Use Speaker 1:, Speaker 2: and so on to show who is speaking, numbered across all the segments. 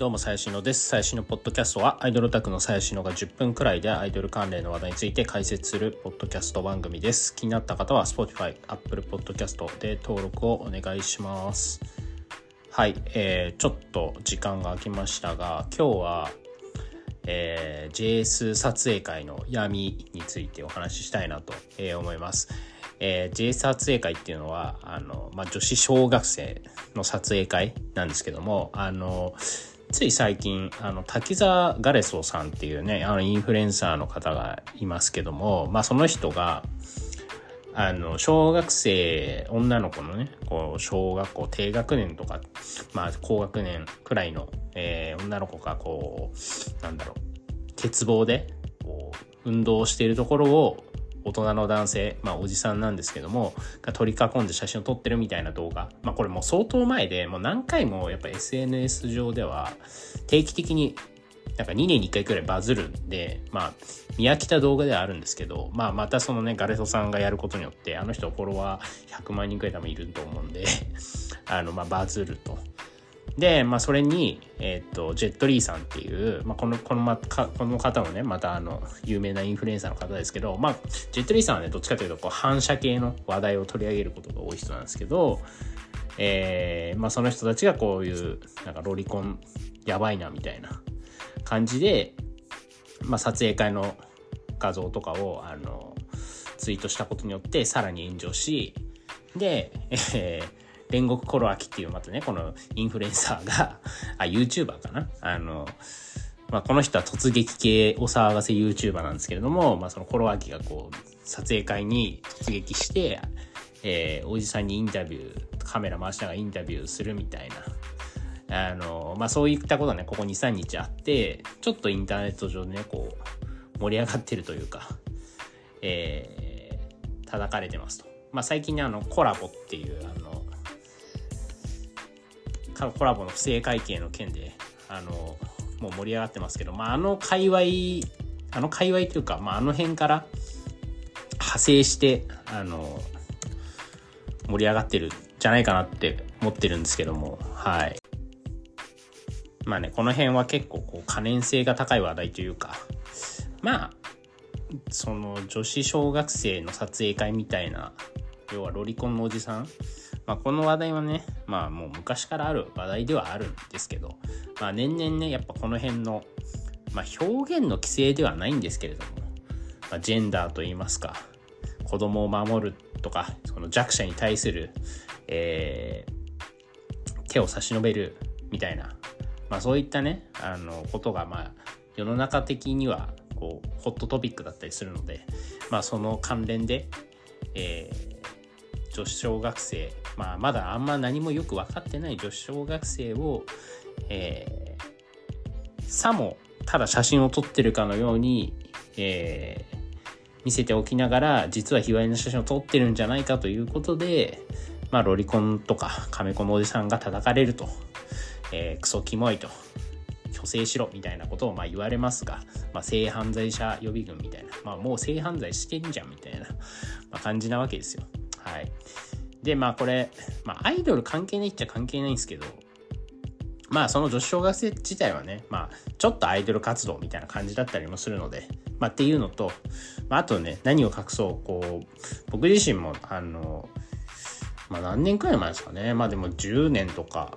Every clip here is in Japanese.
Speaker 1: どうも、最新のです。最新のポッドキャストは、アイドルオタクの最新のが10分くらいでアイドル関連の話題について解説するポッドキャスト番組です。気になった方は、Spotify、Apple Podcast で登録をお願いします。はい、えー、ちょっと時間が空きましたが、今日は、えー、JS 撮影会の闇についてお話ししたいなと思います。えー、J 撮影会っていうのは、あの、まあ、女子小学生の撮影会なんですけども、あの、つい最近、あの、滝沢ガレソさんっていうね、あの、インフルエンサーの方がいますけども、まあ、その人が、あの、小学生、女の子のね、こう、小学校低学年とか、まあ、高学年くらいの、えー、女の子が、こう、なんだろう、鉄棒で、こう、運動しているところを、大人の男性、まあおじさんなんですけども、が取り囲んで写真を撮ってるみたいな動画。まあこれもう相当前で、もう何回もやっぱ SNS 上では定期的になんか2年に1回くらいバズるんで、まあ、見飽きた動画ではあるんですけど、まあ、またそのね、ガレソさんがやることによって、あの人フォロワー100万人くらい多分いると思うんで あの、まあ、バズると。で、まあ、それに、えっ、ー、と、ジェットリーさんっていう、まあ、この、この、ま、かこの方もね、またあの、有名なインフルエンサーの方ですけど、まあ、ジェットリーさんはね、どっちかというと、こう、反射系の話題を取り上げることが多い人なんですけど、えー、まあ、その人たちがこういう、なんかロリコンやばいな、みたいな感じで、まあ、撮影会の画像とかを、あの、ツイートしたことによって、さらに炎上し、で、えー、煉獄コロアキっていうまたね、このインフルエンサーが、あ、YouTuber かな？あの、まあ、この人は突撃系お騒がせ YouTuber なんですけれども、まあ、そのコロアキがこう、撮影会に突撃して、えー、おじさんにインタビュー、カメラ回しながらインタビューするみたいな、あの、まあ、そういったことはね、ここ2、3日あって、ちょっとインターネット上でね、こう、盛り上がってるというか、えー、叩かれてますと。まあ、最近ね、あの、コラボっていう、あの、コラボの不正会計の件で、あの、もう盛り上がってますけど、まあ、あの界隈、あの界隈というか、まあ、あの辺から派生して、あの、盛り上がってるんじゃないかなって思ってるんですけども、はい。まあね、この辺は結構こう可燃性が高い話題というか、まあ、その女子小学生の撮影会みたいな、要はロリコンのおじさんまあ、この話題はね、まあもう昔からある話題ではあるんですけど、まあ年々ね、やっぱこの辺の、まあ表現の規制ではないんですけれども、まあ、ジェンダーといいますか、子供を守るとか、その弱者に対する、えー、手を差し伸べるみたいな、まあそういったね、あの、ことが、まあ世の中的には、こう、ホットトピックだったりするので、まあその関連で、えー、女子小学生、まあ、まだあんま何もよく分かってない女子小学生を、えー、さもただ写真を撮ってるかのように、えー、見せておきながら、実は卑猥な写真を撮ってるんじゃないかということで、まあ、ロリコンとか、カメコのおじさんが叩かれると、えー、クソキモいと、虚勢しろみたいなことをまあ言われますが、まあ、性犯罪者予備軍みたいな、まあ、もう性犯罪してんじゃんみたいな、まあ、感じなわけですよ。はい。で、まあこれ、まあアイドル関係ないっちゃ関係ないんですけど、まあその女子小学生自体はね、まあちょっとアイドル活動みたいな感じだったりもするので、まあっていうのと、まああとね、何を隠そう、こう、僕自身も、あの、まあ何年くらい前ですかね、まあでも10年とか、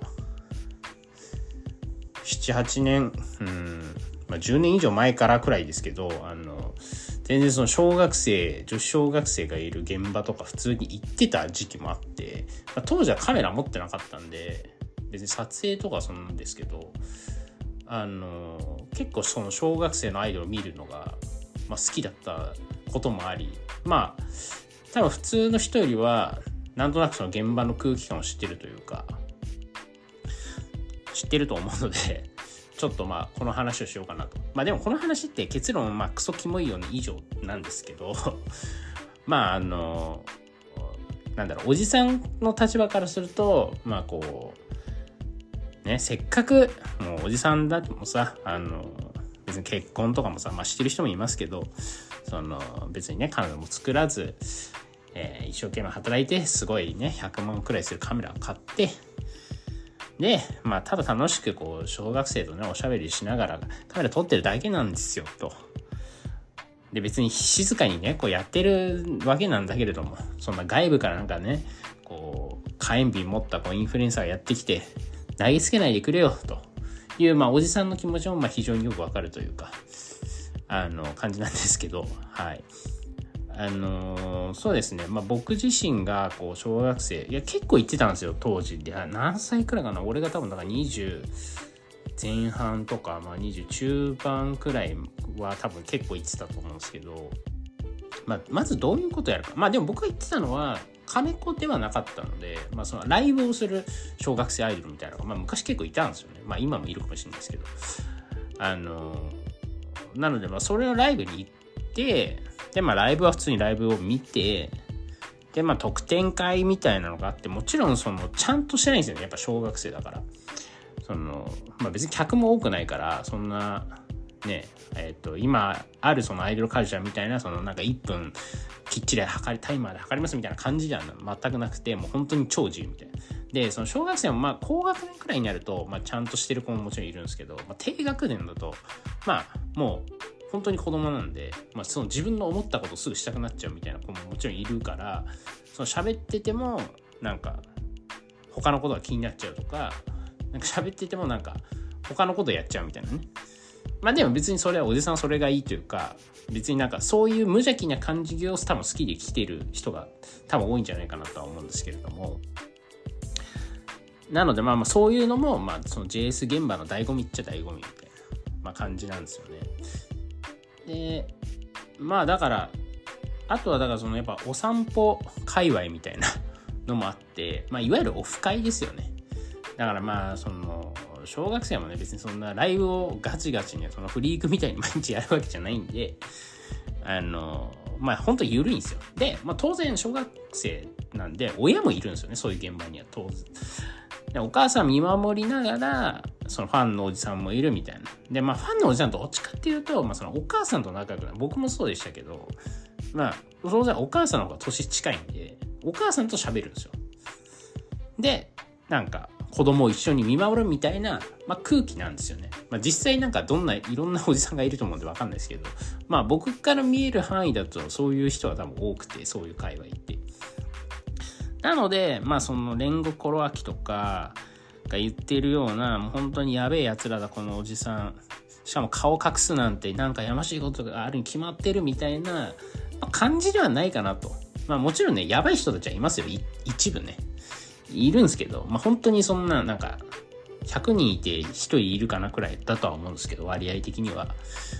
Speaker 1: 7、8年、うん、まあ10年以上前からくらいですけど、あの、全然その小学生、女子小学生がいる現場とか普通に行ってた時期もあって、まあ、当時はカメラ持ってなかったんで、別に撮影とかそんなんですけど、あの、結構その小学生のアイドルを見るのが、まあ、好きだったこともあり、まあ、多分普通の人よりは、なんとなくその現場の空気感を知ってるというか、知ってると思うので、ちょっとまあこの話をしようかなと。まあでもこの話って結論まあクソキモいよね以上なんですけど まああのなんだろうおじさんの立場からするとまあこうねせっかくもうおじさんだってもさあの別に結婚とかもさまあしてる人もいますけどその別にね彼女も作らず、えー、一生懸命働いてすごいね100万くらいするカメラを買ってで、まあ、ただ楽しくこう、小学生とね、おしゃべりしながらカメラ撮ってるだけなんですよ、と。で、別に静かにね、こうやってるわけなんだけれども、そんな外部からなんかね、こう、火炎瓶持ったこうインフルエンサーがやってきて、投げつけないでくれよ、という、まあ、おじさんの気持ちも、まあ、非常によくわかるというか、あの、感じなんですけど、はい。あのー、そうですね、まあ、僕自身がこう小学生いや結構行ってたんですよ当時で何歳くらいかな？俺が多分だから20前半とか、まあ、20中盤くらいは多分結構行ってたと思うんですけど、まあ、まずどういうことやるか。まあでも僕が言ってたのは金子ではなかったので、まあ、そのライブをする小学生アイドルみたいなのが、まあ、昔結構いたんですよね。まあ今もいるかもしれないですけど。あのー、なのでまあそれのライブに行ってで、まあ、ライブは普通にライブを見て、で、まあ、特典会みたいなのがあって、もちろん、その、ちゃんとしてないんですよね。やっぱ小学生だから。その、まあ、別に客も多くないから、そんな、ね、えっ、ー、と、今あるそのアイドルカルチャーみたいな、そのなんか1分きっちり測り、タイマーで測りますみたいな感じじゃ全くなくて、もう本当に超自由みたいな。で、その小学生もまあ高学年くらいになると、まあちゃんとしてる子ももちろんいるんですけど、まあ、低学年だと、まあもう本当に子供なんで、まあ、その自分の思ったことすぐしたくなっちゃうみたいな子ももちろんいるからその喋っててもなんか他のことが気になっちゃうとかなんか喋っててもなんか他のことやっちゃうみたいなねまあでも別にそれはおじさんそれがいいというか別になんかそういう無邪気な感じを多分好きで来てる人が多分多いんじゃないかなとは思うんですけれどもなのでまあまあそういうのもまあその JS 現場の醍醐味っちゃ醍醐味みたいな、ま、感じなんですよね。で、まあだから、あとはだからそのやっぱお散歩界隈みたいな のもあって、まあいわゆるオフ会ですよね。だからまあその、小学生もね別にそんなライブをガチガチにそのフリークみたいに毎日やるわけじゃないんで、あの、まあ本当緩いんですよ。で、まあ当然小学生なんで親もいるんですよね、そういう現場には当然。お母さん見守りながら、そのファンのおじさんもいるみたいな。で、まあファンのおじさんとどっちかっていうと、まあそのお母さんと仲良くなる。僕もそうでしたけど、まあ、当然お母さんの方が年近いんで、お母さんと喋るんですよ。で、なんか、子供を一緒に見守るみたいな、まあ、空気なんですよね。まあ、実際なんかどんないろんなおじさんがいると思うんでわかんないですけど、まあ僕から見える範囲だとそういう人は多分多くて、そういう会話行って。なので、まあその煉獄コロアキとかが言ってるような、もう本当にやべえ奴らだ、このおじさん。しかも顔隠すなんてなんかやましいことがあるに決まってるみたいな、まあ、感じではないかなと。まあもちろんね、やばい人たちはいますよ。一部ね。いるんですけど、まあ本当にそんな、なんか、100人いて1人いるかなくらいだとは思うんですけど、割合的には。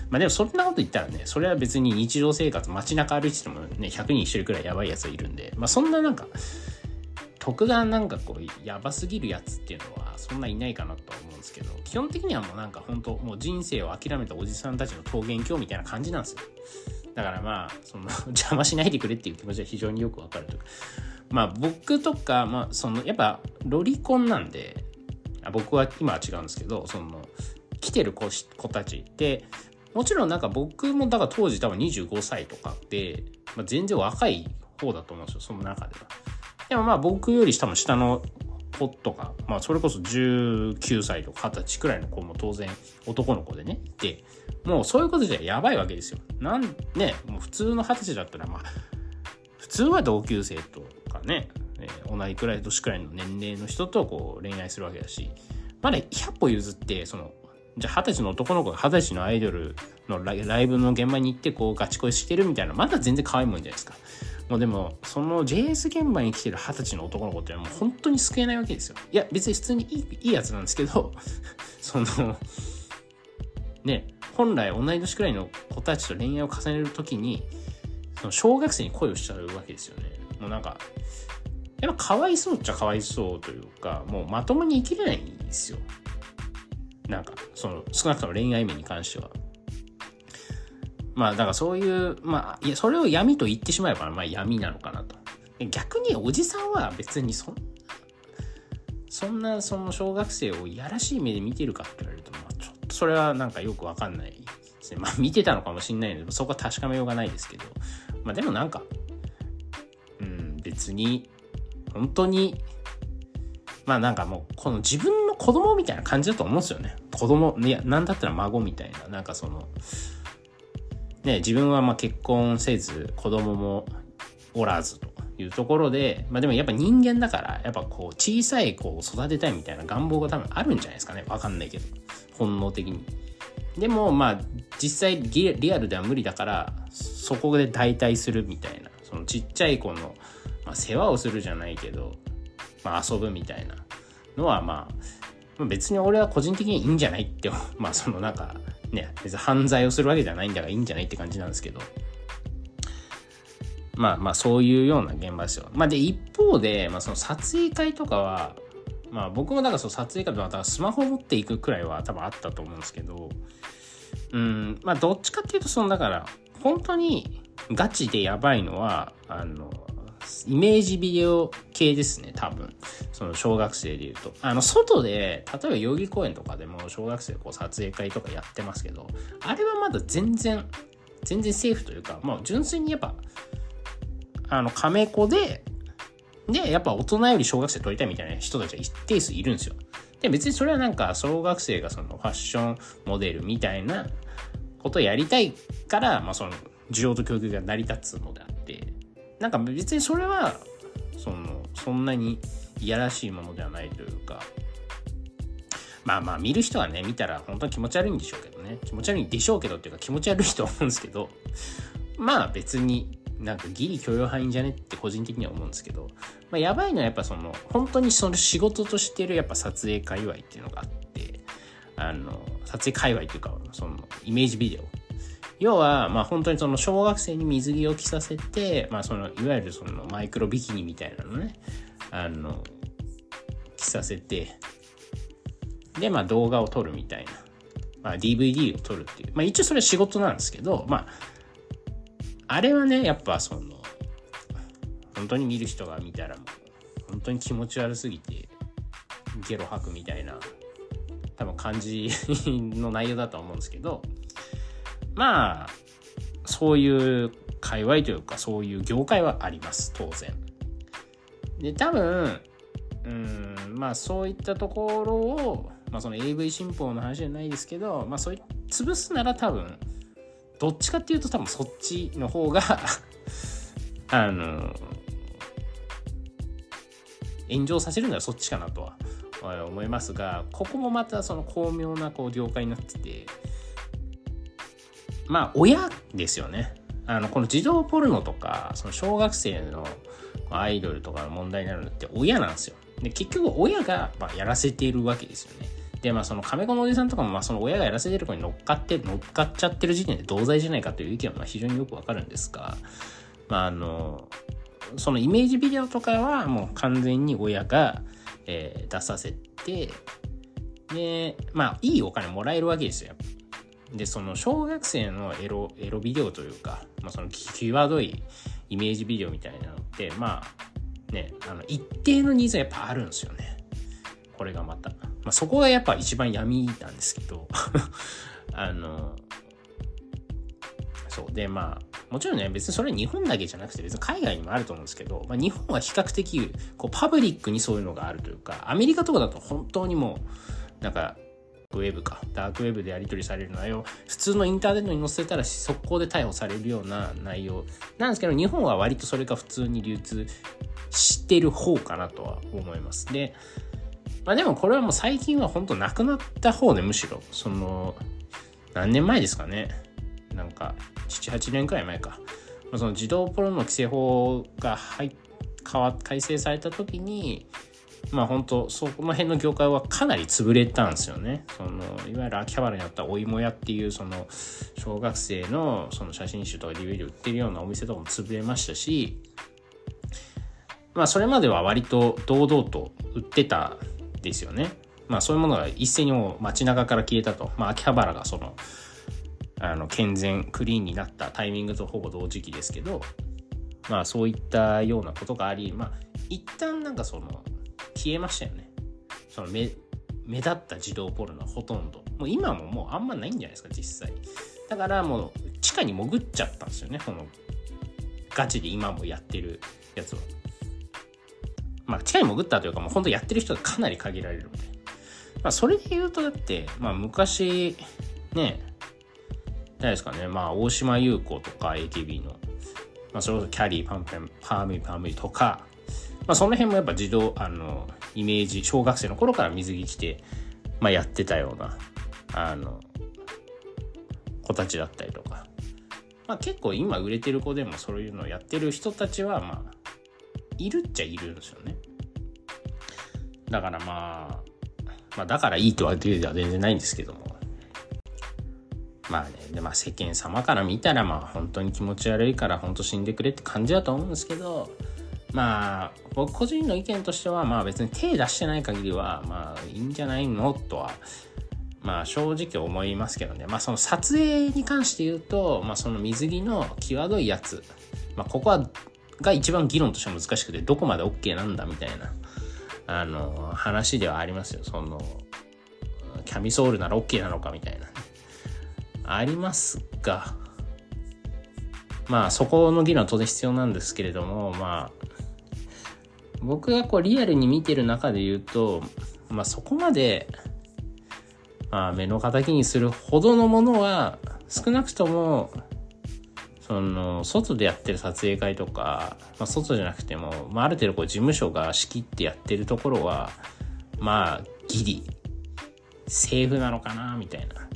Speaker 1: まあでもそんなこと言ったらね、それは別に日常生活、街中歩いててもね、100人1人くらいやばいやついるんで、まあそんななんか、特段なんかこうやばすぎるやつっていうのはそんないないかなとは思うんですけど基本的にはもうなんか本当もう人生を諦めたおじさんたちの桃源郷みたいな感じなんですよだからまあその 邪魔しないでくれっていう気持ちは非常によくわかるというかまあ僕とかまあそのやっぱロリコンなんで僕は今は違うんですけどその来てる子子たちってもちろんなんか僕もだから当時多分25歳とかって、まあ、全然若い方だと思うんですよその中では。でもまあ僕より多分下の子とか、まあそれこそ19歳とか20歳くらいの子も当然男の子でね、いて、もうそういうことじゃやばいわけですよ。なんね、もう普通の20歳だったらまあ、普通は同級生とかね、えー、同じくらい年くらいの年齢の人とこう恋愛するわけだし、まだ100歩譲って、その、じゃあ二十歳の男の子が二十歳のアイドルのライブの現場に行ってこうガチ恋してるみたいな、まだ全然可愛いもんじゃないですか。もうでも、その JS 現場に来てる二十歳の男の子ってもう本当に救えないわけですよ。いや、別に普通にいいいいやつなんですけど、その、ね、本来同い年くらいの子たちと恋愛を重ねるときに、その小学生に恋をしちゃうわけですよね。もうなんか、やっぱかわいそうっちゃかわいそうというか、もうまともに生きれないんですよ。なんか、その、少なくとも恋愛面に関しては。まあだからそういう、まあ、いや、それを闇と言ってしまえば、まあ闇なのかなと。逆におじさんは別にそんな、そんなその小学生をいやらしい目で見てるかって言われると、まあちょっとそれはなんかよくわかんないですね。まあ見てたのかもしんないので、そこは確かめようがないですけど、まあでもなんか、うん、別に、本当に、まあなんかもう、この自分の子供みたいな感じだと思うんですよね。子供、いや、なんだったら孫みたいな、なんかその、ね、自分はま結婚せず、子供もおらずというところで、まあでもやっぱ人間だから、やっぱこう小さい子を育てたいみたいな願望が多分あるんじゃないですかね。わかんないけど。本能的に。でもまあ実際リアルでは無理だから、そこで代替するみたいな。そのちっちゃい子の、まあ、世話をするじゃないけど、まあ遊ぶみたいなのはまあ、別に俺は個人的にいいんじゃないって、まあそのなんかね、別に犯罪をするわけじゃないんだからいいんじゃないって感じなんですけど、まあまあそういうような現場ですよ。まあで一方で、まあその撮影会とかは、まあ僕もだからその撮影会とかスマホ持っていくくらいは多分あったと思うんですけど、うん、まあどっちかっていうとそのだから本当にガチでやばいのは、あの、イメージビデオ系ですね、多分。その小学生で言うと。あの、外で、例えば代々木公園とかでも小学生こう撮影会とかやってますけど、あれはまだ全然、全然セーフというか、もう純粋にやっぱ、あの、カメ子で、で、やっぱ大人より小学生撮りたいみたいな人たちは一定数いるんですよ。で、別にそれはなんか小学生がそのファッションモデルみたいなことをやりたいから、まあその需要と供給が成り立つのであって、なんか別にそれは、その、そんなにいやらしいものではないというか、まあまあ見る人はね、見たら本当に気持ち悪いんでしょうけどね。気持ち悪いんでしょうけどっていうか気持ち悪いと思うんですけど、まあ別になんかギリ許容範囲じゃねって個人的には思うんですけど、まあ、やばいのはやっぱその、本当にその仕事としてるやっぱ撮影界隈っていうのがあって、あの、撮影界隈っていうか、その、イメージビデオ。要は、まあ本当にその小学生に水着を着させて、まあその、いわゆるそのマイクロビキニみたいなのね、あの、着させて、で、まあ動画を撮るみたいな。まあ DVD を撮るっていう。まあ一応それは仕事なんですけど、まああれはね、やっぱその、本当に見る人が見たらもう、本当に気持ち悪すぎて、ゲロ吐くみたいな、多分感じの内容だと思うんですけど、まあ、そういう界隈というか、そういう業界はあります、当然。で、多分、うん、まあそういったところを、まあその AV 新法の話じゃないですけど、まあそうい潰すなら多分、どっちかっていうと多分そっちの方が あの、炎上させるならそっちかなとは思いますが、ここもまたその巧妙なこう業界になってて、まあ親ですよね。あの、この児童ポルノとか、その小学生のアイドルとかの問題になるのって親なんですよ。で、結局親がまやらせているわけですよね。で、まあその亀子のおじさんとかも、まあその親がやらせてる子に乗っかって、乗っかっちゃってる時点で同罪じゃないかという意見はまあ非常によくわかるんですが、まああの、そのイメージビデオとかはもう完全に親が、えー、出させて、で、まあいいお金もらえるわけですよ。で、その小学生のエロ、エロビデオというか、まあその際どいイメージビデオみたいなのって、まあね、あの一定のニーズはやっぱあるんですよね。これがまた。まあ、そこがやっぱ一番闇なんですけど あの、そう。で、まあ、もちろんね、別にそれは日本だけじゃなくて、別に海外にもあると思うんですけど、まあ、日本は比較的、こう、パブリックにそういうのがあるというか、アメリカとかだと本当にもう、なんか、ウェブか、ダークウェブでやり取りされる内容、普通のインターネットに載せたら速攻で逮捕されるような内容なんですけど、日本は割とそれが普通に流通してる方かなとは思います。で、まあでもこれはもう最近は本当なくなった方でむしろ、その、何年前ですかね。なんか、7、8年くらい前か。その児童ポロの規制法が入変わ改正された時に、まあ本当そこの辺の業界はかなり潰れたんですよね。その、いわゆる秋葉原にあったお芋屋っていう、その、小学生のその写真集とか DVD 売ってるようなお店とかも潰れましたし、まあそれまでは割と堂々と売ってたですよね。まあそういうものが一斉にもう街中から消えたと。まあ秋葉原がその、あの、健全、クリーンになったタイミングとほぼ同時期ですけど、まあそういったようなことがあり、まあ一旦なんかその、消えましたよね。その目、目立った児童ポルノはほとんど。もう今ももうあんまないんじゃないですか、実際。だからもう地下に潜っちゃったんですよね、このガチで今もやってるやつは。まあ、地下に潜ったというか、もう本当やってる人がかなり限られるので。まあ、それで言うと、だって、まあ、昔、ね、誰ですかね、まあ、大島優子とか AKB の、まあ、それこそキャリー、パンペン、パーミー、パーミーとか、まあ、その辺もやっぱ自動、あの、イメージ、小学生の頃から水着着て、まあ、やってたような、あの、子たちだったりとか。まあ、結構今売れてる子でもそういうのをやってる人たちは、まあ、いるっちゃいるんですよね。だからまあ、まあだからいいとは言うでは全然ないんですけども。まあね、でまあ世間様から見たらまあ本当に気持ち悪いから本当死んでくれって感じだと思うんですけど、まあ僕個人の意見としてはまあ別に手出してない限りはまあいいんじゃないの？とはまあ正直思いますけどね。まあその撮影に関して言うと、まあその水着の際どいやつ、まあここはが一番議論として難しくて、どこまで OK なんだみたいな、あの、話ではありますよ。その、キャミソールなら OK なのかみたいな。ありますが、まあそこの議論は当然必要なんですけれども、まあ、僕がこうリアルに見てる中で言うと、まあそこまで、まあ目の敵にするほどのものは少なくともその、外でやってる撮影会とか、まあ、外じゃなくても、まあ、ある程度こう事務所が仕切ってやってるところは、まあ、ギリ、セーフなのかな、みたいな。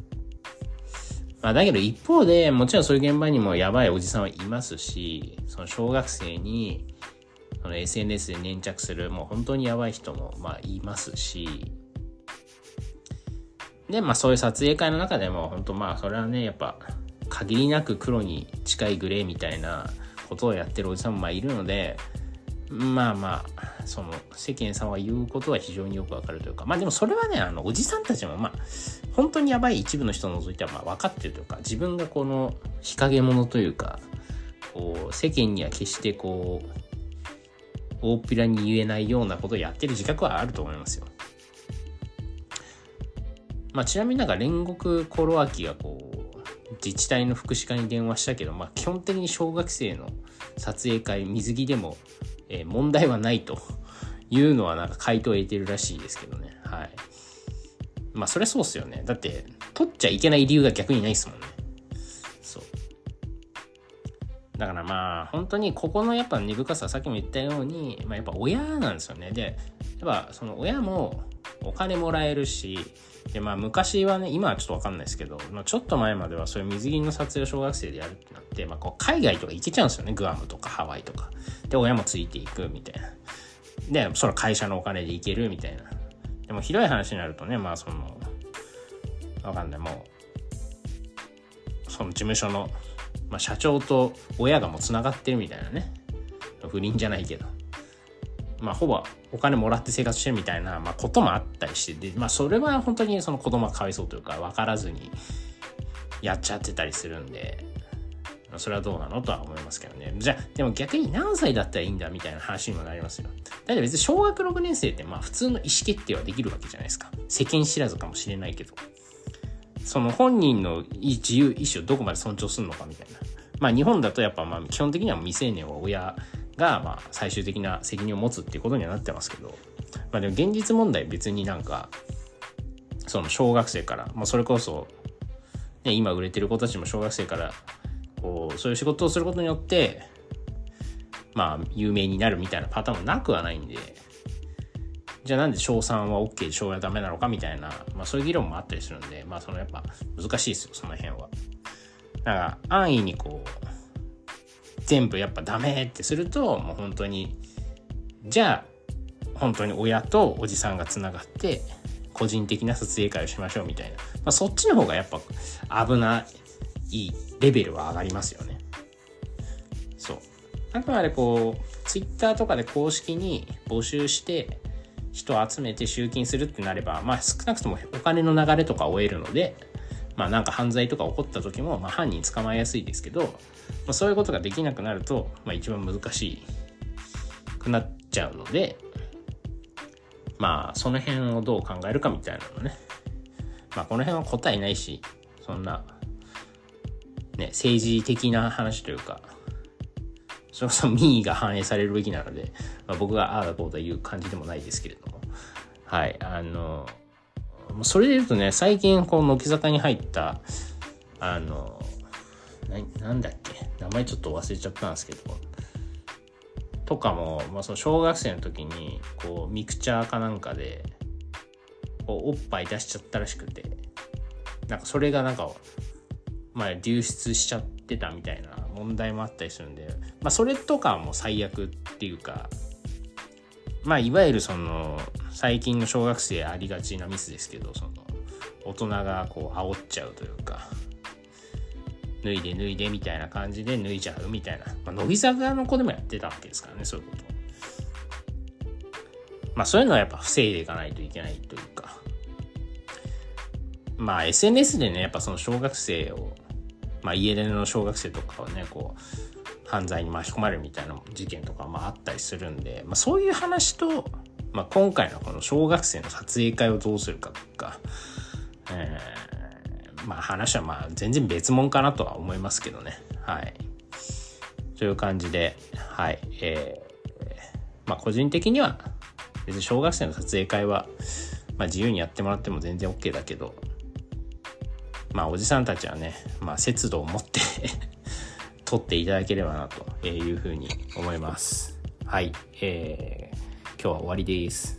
Speaker 1: まあ、だけど一方で、もちろんそういう現場にもやばいおじさんはいますし、その小学生に、その SNS で粘着する、もう本当にやばい人も、まあ、いますし、で、まあそういう撮影会の中でも、本当まあそれはね、やっぱ、限りなく黒に近いグレーみたいなことをやってるおじさんもまあいるので、まあまあ、その世間さんは言うことは非常によくわかるというか、まあでもそれはね、あの、おじさんたちもまあ、本当にやばい一部の人を除いてはまあ分かってるというか、自分がこの日陰者というか、こう、世間には決してこう、大っぴらに言えないようなことをやってる自覚はあると思いますよ。まあちなみになんか煉獄コロアキがこう、自治体の福祉課に電話したけど、まあ、基本的に小学生の撮影会、水着でも、えー、問題はないというのはなんか回答を得てるらしいですけどね。はい。まあ、そりゃそうっすよね。だって、取っちゃいけない理由が逆にないっすもんね。だからまあ、本当にここのやっぱ根深さ、さっきも言ったように、まあやっぱ親なんですよね。で、やっぱその親もお金もらえるし、で、まあ昔はね、今はちょっとわかんないですけど、まあ、ちょっと前まではそういう水着の撮影を小学生でやるってなって、まあこう海外とか行けちゃうんですよね。グアムとかハワイとか。で、親もついていくみたいな。で、その会社のお金で行けるみたいな。でもひどい話になるとね、まあその、わかんない、もう、その事務所の、まあ社長と親がもう繋がってるみたいなね。不倫じゃないけど。まあ、ほぼお金もらって生活してるみたいな、まあ、こともあったりして、で、まあ、それは本当にその子供がかわいそうというか、分からずにやっちゃってたりするんで、それはどうなのとは思いますけどね。じゃあ、でも逆に何歳だったらいいんだみたいな話にもなりますよ。だって別に小学6年生ってまあ普通の意思決定はできるわけじゃないですか。世間知らずかもしれないけど。その本人の自由意志をどこまで尊重するのかみたいな。まあ日本だとやっぱまあ基本的には未成年は親が、まあ、最終的な責任を持つっていうことにはなってますけど、まあでも現実問題別になんか、その小学生から、まあそれこそ、ね、今売れてる子たちも小学生から、こう、そういう仕事をすることによって、まあ、有名になるみたいなパターンもなくはないんで、じゃあなんで小3は OK で小4はダメなのかみたいな、まあそういう議論もあったりするんで、まあそのやっぱ難しいですよ、その辺は。だから安易にこう、全部やっぱダメってすると、もう本当に、じゃあ、本当に親とおじさんがつながって、個人的な撮影会をしましょうみたいな。まあ、そっちの方がやっぱ危ないレベルは上がりますよね。そう。あくまでこう、ツイッターとかで公式に募集して、人を集めて集金するってなれば、まあ少なくともお金の流れとかを終えるので、まあなんか犯罪とか起こった時も、まあ犯人捕まえやすいですけど、まあ、そういうことができなくなると、まあ、一番難しくなっちゃうので、まあ、その辺をどう考えるかみたいなのね。まあ、この辺は答えないし、そんな、ね、政治的な話というか、それこそ民意が反映されるべきなので、まあ、僕がああだこうだ言う感じでもないですけれども。はい。あの、それで言うとね、最近こう、乃木坂に入った、あの、な、なんだっけ？名前ちょっと忘れちゃったんですけど、とかも、まあ、その小学生の時に、こう、ミクチャーかなんかで、こう、おっぱい出しちゃったらしくて、なんかそれがなんか、まあ、流出しちゃってたみたいな問題もあったりするんで、まあ、それとかも最悪っていうか、まあ、いわゆるその、最近の小学生ありがちなミスですけど、その、大人がこう、煽っちゃうというか、脱いで脱いでみたいな感じで脱いじゃうみたいな。まあ、乃木坂の子でもやってたわけですからね、そういうこと。まあそういうのはやっぱ防いでいかないといけないというか。まあ SNS でね、やっぱその小学生を、まあ家出の小学生とかをね、こう、犯罪に巻き込まれるみたいな事件とかまああったりするんで、まあそういう話と、まあ今回のこの小学生の撮影会をどうするかとか、えーまあ話はまあ全然別物かなとは思いますけどね。はい。という感じで、はい。えー、まあ個人的には別に小学生の撮影会は、まあ自由にやってもらっても全然 OK だけど、まあおじさんたちはね、まあ節度を持って 取っていただければなというふうに思います。はい。えー、今日は終わりです。